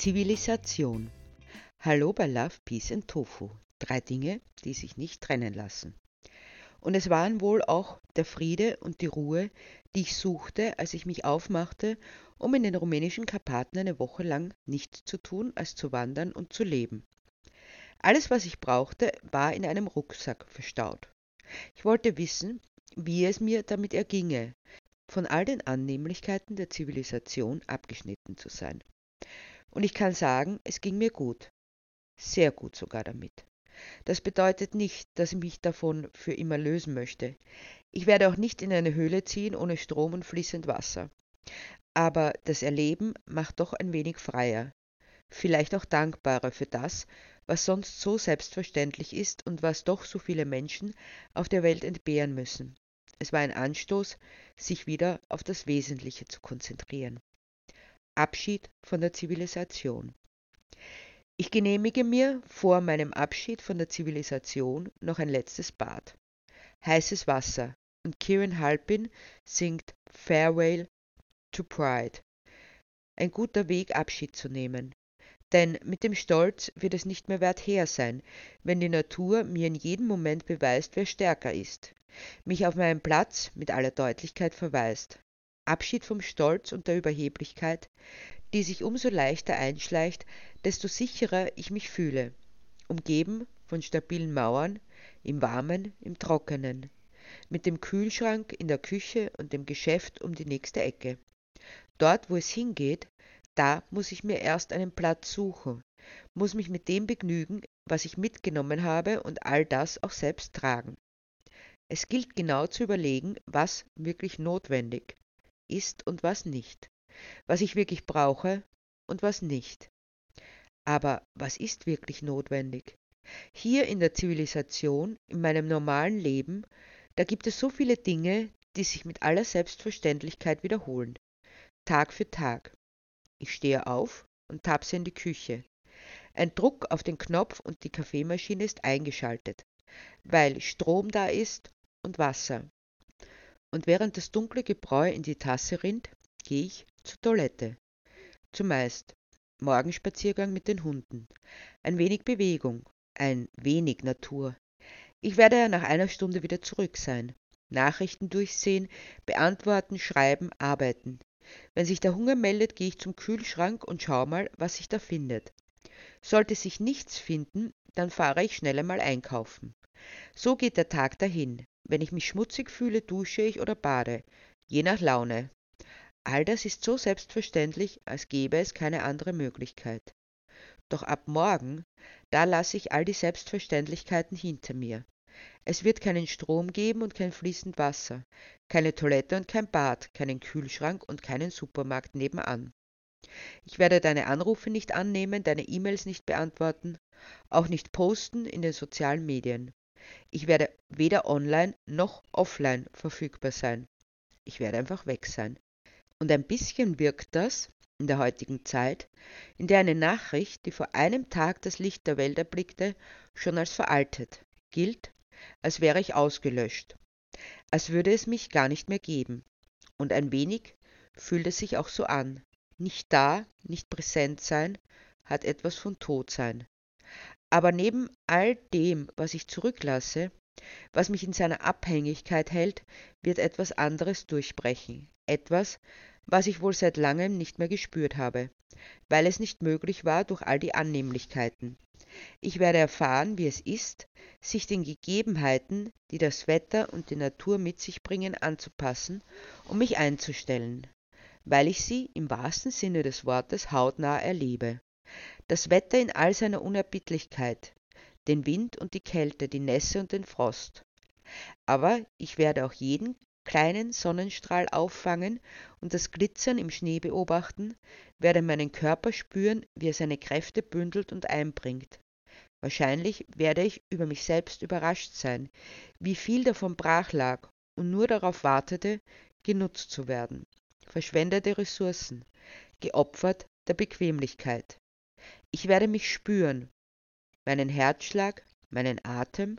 Zivilisation. Hallo bei Love, Peace and Tofu. Drei Dinge, die sich nicht trennen lassen. Und es waren wohl auch der Friede und die Ruhe, die ich suchte, als ich mich aufmachte, um in den rumänischen Karpaten eine Woche lang nichts zu tun, als zu wandern und zu leben. Alles, was ich brauchte, war in einem Rucksack verstaut. Ich wollte wissen, wie es mir damit erginge, von all den Annehmlichkeiten der Zivilisation abgeschnitten zu sein. Und ich kann sagen, es ging mir gut. Sehr gut sogar damit. Das bedeutet nicht, dass ich mich davon für immer lösen möchte. Ich werde auch nicht in eine Höhle ziehen ohne Strom und fließend Wasser. Aber das Erleben macht doch ein wenig freier, vielleicht auch dankbarer für das, was sonst so selbstverständlich ist und was doch so viele Menschen auf der Welt entbehren müssen. Es war ein Anstoß, sich wieder auf das Wesentliche zu konzentrieren. Abschied von der Zivilisation. Ich genehmige mir vor meinem Abschied von der Zivilisation noch ein letztes Bad. Heißes Wasser und Kieran Halpin singt Farewell to Pride. Ein guter Weg, Abschied zu nehmen. Denn mit dem Stolz wird es nicht mehr wert her sein, wenn die Natur mir in jedem Moment beweist, wer stärker ist, mich auf meinen Platz mit aller Deutlichkeit verweist. Abschied vom Stolz und der Überheblichkeit, die sich umso leichter einschleicht, desto sicherer ich mich fühle, umgeben von stabilen Mauern, im Warmen, im Trockenen, mit dem Kühlschrank in der Küche und dem Geschäft um die nächste Ecke. Dort, wo es hingeht, da muss ich mir erst einen Platz suchen, muss mich mit dem begnügen, was ich mitgenommen habe und all das auch selbst tragen. Es gilt genau zu überlegen, was wirklich notwendig ist und was nicht, was ich wirklich brauche und was nicht. Aber was ist wirklich notwendig? Hier in der Zivilisation, in meinem normalen Leben, da gibt es so viele Dinge, die sich mit aller Selbstverständlichkeit wiederholen. Tag für Tag. Ich stehe auf und tapse in die Küche. Ein Druck auf den Knopf und die Kaffeemaschine ist eingeschaltet, weil Strom da ist und Wasser. Und während das dunkle Gebräu in die Tasse rinnt, gehe ich zur Toilette. Zumeist Morgenspaziergang mit den Hunden. Ein wenig Bewegung, ein wenig Natur. Ich werde ja nach einer Stunde wieder zurück sein. Nachrichten durchsehen, beantworten, schreiben, arbeiten. Wenn sich der Hunger meldet, gehe ich zum Kühlschrank und schau mal, was sich da findet. Sollte sich nichts finden, dann fahre ich schnell einmal einkaufen. So geht der Tag dahin. Wenn ich mich schmutzig fühle, dusche ich oder bade, je nach Laune. All das ist so selbstverständlich, als gäbe es keine andere Möglichkeit. Doch ab morgen, da lasse ich all die Selbstverständlichkeiten hinter mir. Es wird keinen Strom geben und kein fließend Wasser, keine Toilette und kein Bad, keinen Kühlschrank und keinen Supermarkt nebenan. Ich werde deine Anrufe nicht annehmen, deine E-Mails nicht beantworten, auch nicht posten in den sozialen Medien. Ich werde weder online noch offline verfügbar sein. Ich werde einfach weg sein. Und ein bisschen wirkt das in der heutigen Zeit, in der eine Nachricht, die vor einem Tag das Licht der Welt erblickte, schon als veraltet gilt, als wäre ich ausgelöscht, als würde es mich gar nicht mehr geben. Und ein wenig fühlt es sich auch so an. Nicht da, nicht präsent sein, hat etwas von Todsein. Aber neben all dem, was ich zurücklasse, was mich in seiner Abhängigkeit hält, wird etwas anderes durchbrechen, etwas, was ich wohl seit langem nicht mehr gespürt habe, weil es nicht möglich war durch all die Annehmlichkeiten. Ich werde erfahren, wie es ist, sich den Gegebenheiten, die das Wetter und die Natur mit sich bringen, anzupassen und mich einzustellen, weil ich sie im wahrsten Sinne des Wortes hautnah erlebe. Das Wetter in all seiner Unerbittlichkeit, den Wind und die Kälte, die Nässe und den Frost. Aber ich werde auch jeden kleinen Sonnenstrahl auffangen und das Glitzern im Schnee beobachten, werde meinen Körper spüren, wie er seine Kräfte bündelt und einbringt. Wahrscheinlich werde ich über mich selbst überrascht sein, wie viel davon brach lag und nur darauf wartete, genutzt zu werden. Verschwendete Ressourcen, geopfert der Bequemlichkeit. Ich werde mich spüren, meinen Herzschlag, meinen Atem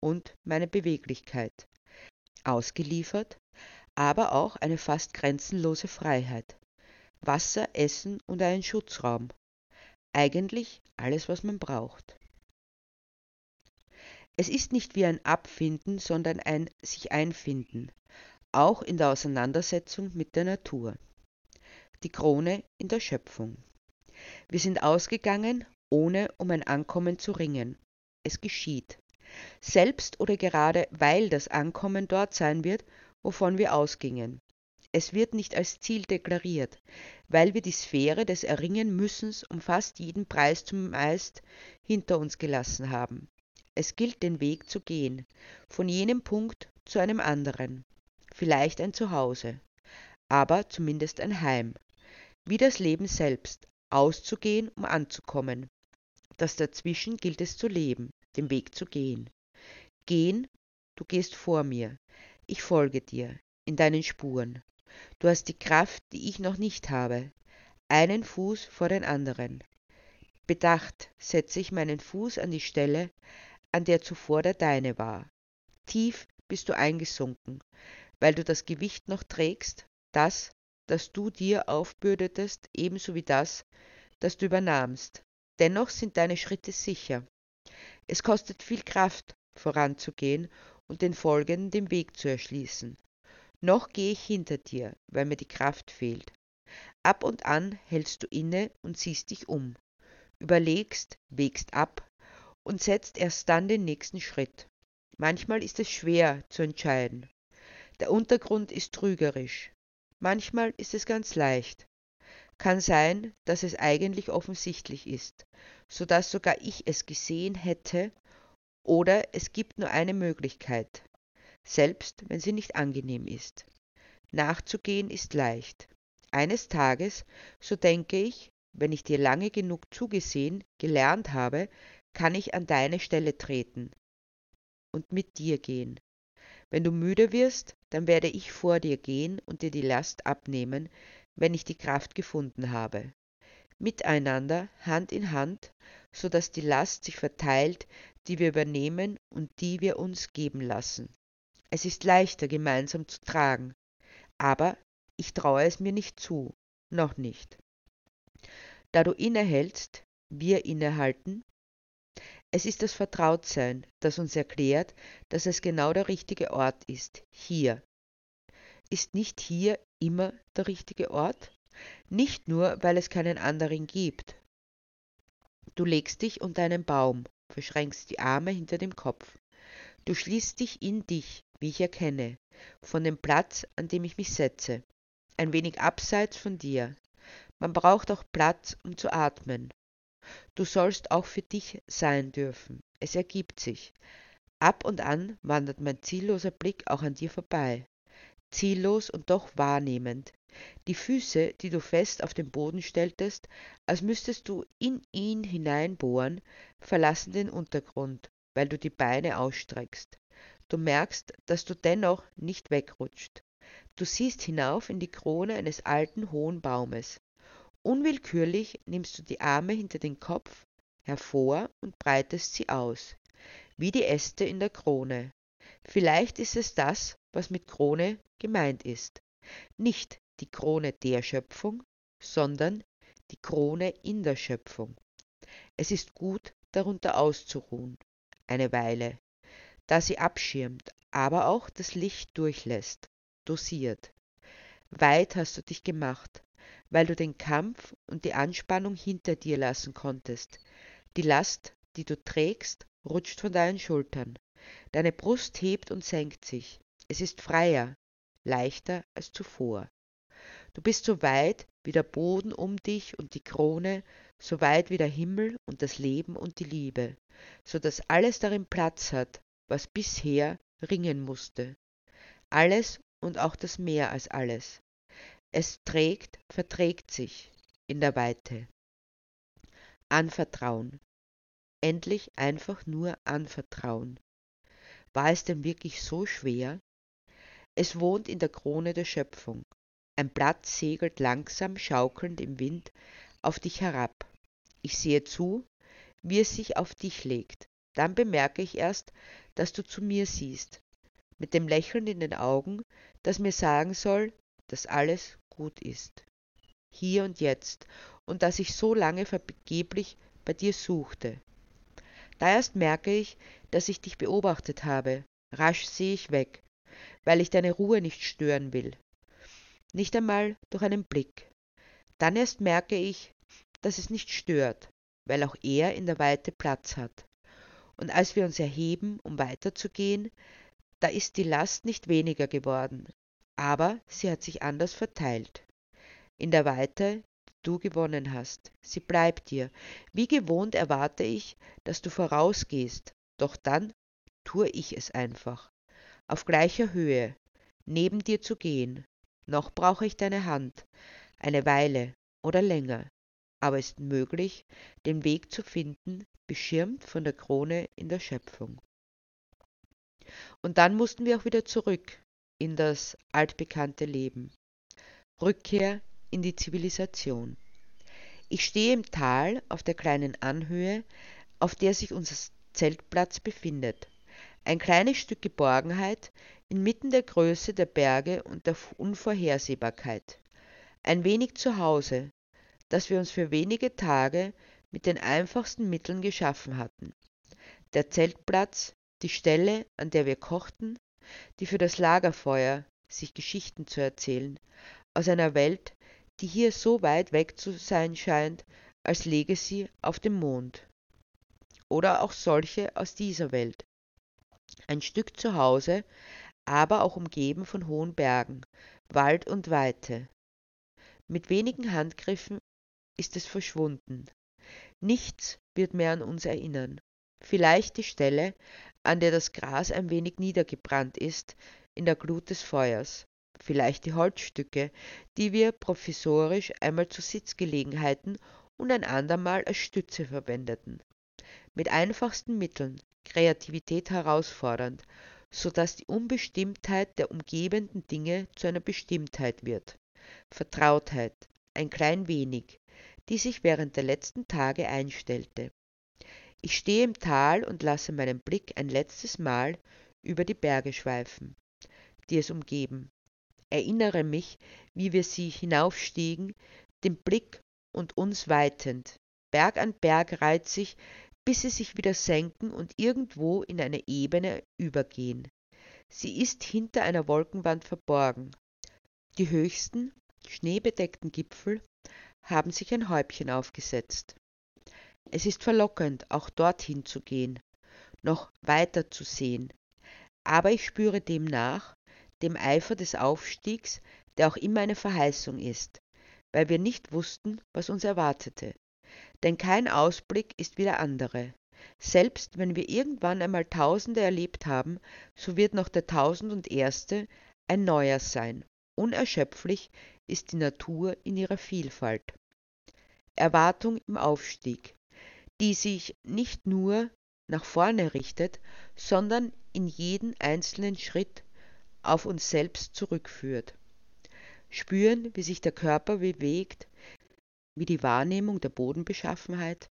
und meine Beweglichkeit ausgeliefert, aber auch eine fast grenzenlose Freiheit. Wasser, Essen und einen Schutzraum. Eigentlich alles, was man braucht. Es ist nicht wie ein Abfinden, sondern ein sich einfinden, auch in der Auseinandersetzung mit der Natur. Die Krone in der Schöpfung. Wir sind ausgegangen, ohne um ein Ankommen zu ringen. Es geschieht. Selbst oder gerade weil das Ankommen dort sein wird, wovon wir ausgingen. Es wird nicht als Ziel deklariert, weil wir die Sphäre des Erringen-Müssens um fast jeden Preis zumeist hinter uns gelassen haben. Es gilt den Weg zu gehen, von jenem Punkt zu einem anderen, vielleicht ein Zuhause, aber zumindest ein Heim, wie das Leben selbst, auszugehen, um anzukommen. Das dazwischen gilt es zu leben, den Weg zu gehen. Gehen, du gehst vor mir, ich folge dir, in deinen Spuren. Du hast die Kraft, die ich noch nicht habe, einen Fuß vor den anderen. Bedacht setze ich meinen Fuß an die Stelle, an der zuvor der deine war. Tief bist du eingesunken, weil du das Gewicht noch trägst, das, das du dir aufbürdetest, ebenso wie das, das du übernahmst. Dennoch sind deine Schritte sicher. Es kostet viel Kraft, voranzugehen und den Folgenden den Weg zu erschließen. Noch gehe ich hinter dir, weil mir die Kraft fehlt. Ab und an hältst du inne und siehst dich um, überlegst, wägst ab und setzt erst dann den nächsten Schritt. Manchmal ist es schwer zu entscheiden. Der Untergrund ist trügerisch. Manchmal ist es ganz leicht. Kann sein, dass es eigentlich offensichtlich ist, so dass sogar ich es gesehen hätte, oder es gibt nur eine Möglichkeit, selbst wenn sie nicht angenehm ist. Nachzugehen ist leicht. Eines Tages, so denke ich, wenn ich dir lange genug zugesehen, gelernt habe, kann ich an deine Stelle treten und mit dir gehen. Wenn du müde wirst, dann werde ich vor dir gehen und dir die Last abnehmen, wenn ich die Kraft gefunden habe. Miteinander, Hand in Hand, so dass die Last sich verteilt, die wir übernehmen und die wir uns geben lassen. Es ist leichter gemeinsam zu tragen, aber ich traue es mir nicht zu, noch nicht. Da du innehältst, wir innehalten, es ist das Vertrautsein, das uns erklärt, dass es genau der richtige Ort ist, hier. Ist nicht hier immer der richtige Ort? Nicht nur, weil es keinen anderen gibt. Du legst dich unter einen Baum, verschränkst die Arme hinter dem Kopf. Du schließt dich in dich, wie ich erkenne, von dem Platz, an dem ich mich setze, ein wenig abseits von dir. Man braucht auch Platz, um zu atmen. Du sollst auch für dich sein dürfen. Es ergibt sich. Ab und an wandert mein zielloser Blick auch an dir vorbei. Ziellos und doch wahrnehmend. Die Füße, die du fest auf den Boden stelltest, als müsstest du in ihn hineinbohren, verlassen den Untergrund, weil du die Beine ausstreckst. Du merkst, dass du dennoch nicht wegrutscht. Du siehst hinauf in die Krone eines alten hohen Baumes. Unwillkürlich nimmst du die Arme hinter den Kopf hervor und breitest sie aus, wie die Äste in der Krone. Vielleicht ist es das, was mit Krone gemeint ist. Nicht die Krone der Schöpfung, sondern die Krone in der Schöpfung. Es ist gut, darunter auszuruhen, eine Weile, da sie abschirmt, aber auch das Licht durchlässt, dosiert. Weit hast du dich gemacht, weil du den Kampf und die Anspannung hinter dir lassen konntest. Die Last, die du trägst, rutscht von deinen Schultern. Deine Brust hebt und senkt sich. Es ist freier, leichter als zuvor. Du bist so weit wie der Boden um dich und die Krone, so weit wie der Himmel und das Leben und die Liebe, so dass alles darin Platz hat, was bisher ringen musste. Alles und auch das mehr als alles. Es trägt, verträgt sich in der Weite. Anvertrauen. Endlich einfach nur anvertrauen. War es denn wirklich so schwer? Es wohnt in der Krone der Schöpfung. Ein Blatt segelt langsam schaukelnd im Wind auf dich herab. Ich sehe zu, wie es sich auf dich legt. Dann bemerke ich erst, dass du zu mir siehst, mit dem Lächeln in den Augen, das mir sagen soll, dass alles gut ist. Hier und jetzt und das ich so lange vergeblich bei dir suchte. Da erst merke ich, dass ich dich beobachtet habe. Rasch sehe ich weg, weil ich deine Ruhe nicht stören will. Nicht einmal durch einen Blick. Dann erst merke ich, dass es nicht stört, weil auch er in der Weite Platz hat. Und als wir uns erheben, um weiterzugehen, da ist die Last nicht weniger geworden, aber sie hat sich anders verteilt. In der Weite, die du gewonnen hast, sie bleibt dir. Wie gewohnt erwarte ich, dass du vorausgehst, doch dann tue ich es einfach. Auf gleicher Höhe, neben dir zu gehen. Noch brauche ich deine Hand, eine Weile oder länger, aber es ist möglich, den Weg zu finden, beschirmt von der Krone in der Schöpfung. Und dann mussten wir auch wieder zurück in das altbekannte Leben. Rückkehr in die Zivilisation. Ich stehe im Tal auf der kleinen Anhöhe, auf der sich unser Zeltplatz befindet. Ein kleines Stück Geborgenheit inmitten der Größe der Berge und der Unvorhersehbarkeit. Ein wenig zu Hause, das wir uns für wenige Tage mit den einfachsten Mitteln geschaffen hatten. Der Zeltplatz, die Stelle, an der wir kochten, die für das Lagerfeuer, sich Geschichten zu erzählen, aus einer Welt, die hier so weit weg zu sein scheint, als läge sie auf dem Mond. Oder auch solche aus dieser Welt. Ein Stück zu Hause, aber auch umgeben von hohen Bergen, Wald und Weite. Mit wenigen Handgriffen ist es verschwunden. Nichts wird mehr an uns erinnern. Vielleicht die Stelle, an der das Gras ein wenig niedergebrannt ist in der Glut des Feuers, vielleicht die Holzstücke, die wir provisorisch einmal zu Sitzgelegenheiten und ein andermal als Stütze verwendeten. Mit einfachsten Mitteln, Kreativität herausfordernd, so dass die Unbestimmtheit der umgebenden Dinge zu einer Bestimmtheit wird. Vertrautheit, ein klein wenig, die sich während der letzten Tage einstellte. Ich stehe im Tal und lasse meinen Blick ein letztes Mal über die Berge schweifen, die es umgeben. Erinnere mich, wie wir sie hinaufstiegen, den Blick und uns weitend. Berg an Berg reiht sich, bis sie sich wieder senken und irgendwo in eine Ebene übergehen. Sie ist hinter einer Wolkenwand verborgen. Die höchsten, schneebedeckten Gipfel haben sich ein Häubchen aufgesetzt. Es ist verlockend, auch dorthin zu gehen, noch weiter zu sehen, aber ich spüre dem nach, dem Eifer des Aufstiegs, der auch immer eine Verheißung ist, weil wir nicht wussten, was uns erwartete. Denn kein Ausblick ist wie der andere. Selbst wenn wir irgendwann einmal Tausende erlebt haben, so wird noch der Tausend und Erste ein neuer sein. Unerschöpflich ist die Natur in ihrer Vielfalt. Erwartung im Aufstieg, die sich nicht nur nach vorne richtet, sondern in jeden einzelnen Schritt auf uns selbst zurückführt. Spüren, wie sich der Körper bewegt, wie die Wahrnehmung der Bodenbeschaffenheit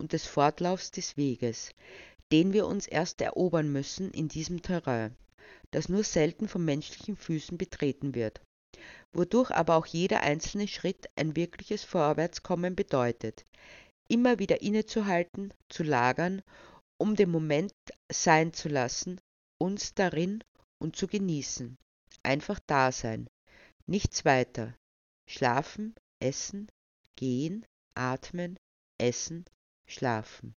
und des Fortlaufs des Weges, den wir uns erst erobern müssen in diesem Terrain, das nur selten von menschlichen Füßen betreten wird wodurch aber auch jeder einzelne Schritt ein wirkliches Vorwärtskommen bedeutet, immer wieder innezuhalten, zu lagern, um den Moment sein zu lassen, uns darin und zu genießen. Einfach da sein, nichts weiter. Schlafen, essen, gehen, atmen, essen, schlafen.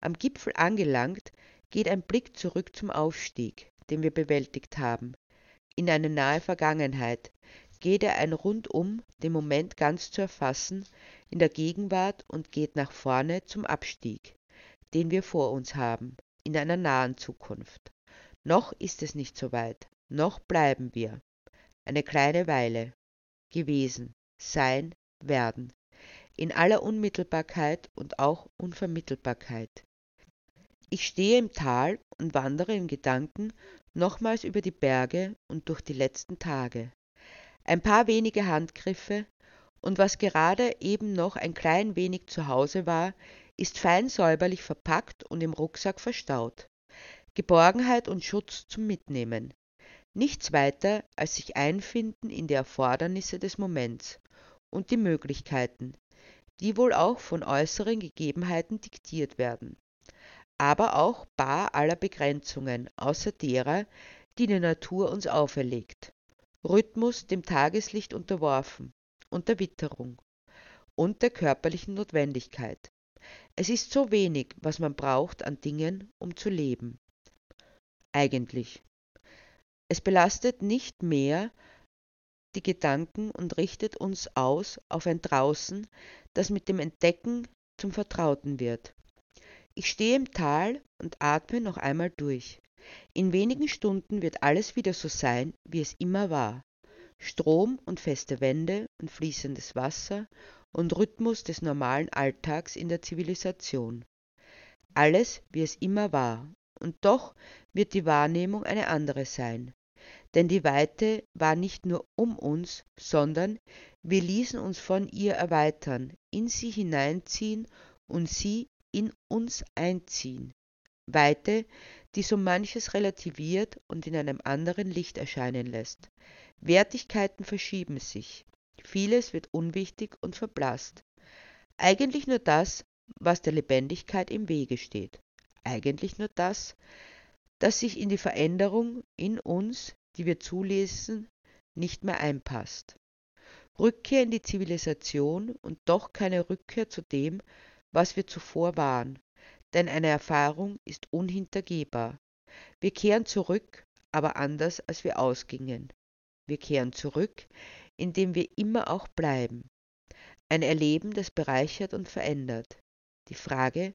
Am Gipfel angelangt, geht ein Blick zurück zum Aufstieg, den wir bewältigt haben, in eine nahe Vergangenheit, geht er ein Rundum, den Moment ganz zu erfassen, in der Gegenwart und geht nach vorne zum Abstieg, den wir vor uns haben, in einer nahen Zukunft. Noch ist es nicht so weit, noch bleiben wir. Eine kleine Weile. Gewesen, sein, werden. In aller Unmittelbarkeit und auch Unvermittelbarkeit. Ich stehe im Tal und wandere in Gedanken nochmals über die Berge und durch die letzten Tage ein paar wenige Handgriffe, und was gerade eben noch ein klein wenig zu Hause war, ist fein säuberlich verpackt und im Rucksack verstaut. Geborgenheit und Schutz zum Mitnehmen. Nichts weiter als sich einfinden in die Erfordernisse des Moments und die Möglichkeiten, die wohl auch von äußeren Gegebenheiten diktiert werden, aber auch bar aller Begrenzungen, außer derer, die die Natur uns auferlegt. Rhythmus dem Tageslicht unterworfen und der Witterung und der körperlichen Notwendigkeit. Es ist so wenig, was man braucht an Dingen, um zu leben. Eigentlich. Es belastet nicht mehr die Gedanken und richtet uns aus auf ein Draußen, das mit dem Entdecken zum Vertrauten wird. Ich stehe im Tal und atme noch einmal durch. In wenigen Stunden wird alles wieder so sein, wie es immer war. Strom und feste Wände und fließendes Wasser und Rhythmus des normalen Alltags in der Zivilisation. Alles, wie es immer war, und doch wird die Wahrnehmung eine andere sein. Denn die Weite war nicht nur um uns, sondern wir ließen uns von ihr erweitern, in sie hineinziehen und sie in uns einziehen. Weite, die so manches relativiert und in einem anderen Licht erscheinen lässt. Wertigkeiten verschieben sich. Vieles wird unwichtig und verblasst. Eigentlich nur das, was der Lebendigkeit im Wege steht. Eigentlich nur das, das sich in die Veränderung in uns, die wir zulesen, nicht mehr einpasst. Rückkehr in die Zivilisation und doch keine Rückkehr zu dem, was wir zuvor waren, denn eine Erfahrung ist unhintergehbar. Wir kehren zurück, aber anders, als wir ausgingen. Wir kehren zurück in dem wir immer auch bleiben. Ein Erleben, das bereichert und verändert. Die Frage,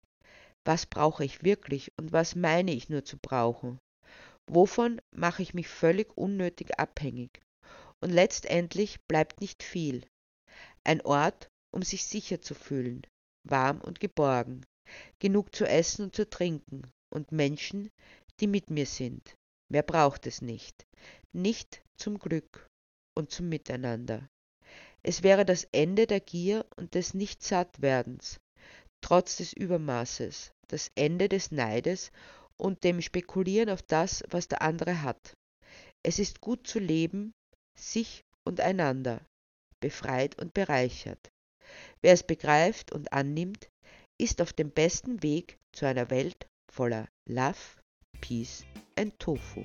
was brauche ich wirklich und was meine ich nur zu brauchen? Wovon mache ich mich völlig unnötig abhängig? Und letztendlich bleibt nicht viel. Ein Ort, um sich sicher zu fühlen, warm und geborgen, genug zu essen und zu trinken und Menschen, die mit mir sind. Mehr braucht es nicht. Nicht zum Glück und zum Miteinander. Es wäre das Ende der Gier und des Nichtsattwerdens, trotz des Übermaßes, das Ende des Neides und dem Spekulieren auf das, was der andere hat. Es ist gut zu leben, sich und einander, befreit und bereichert. Wer es begreift und annimmt, ist auf dem besten Weg zu einer Welt voller Love, Peace and Tofu.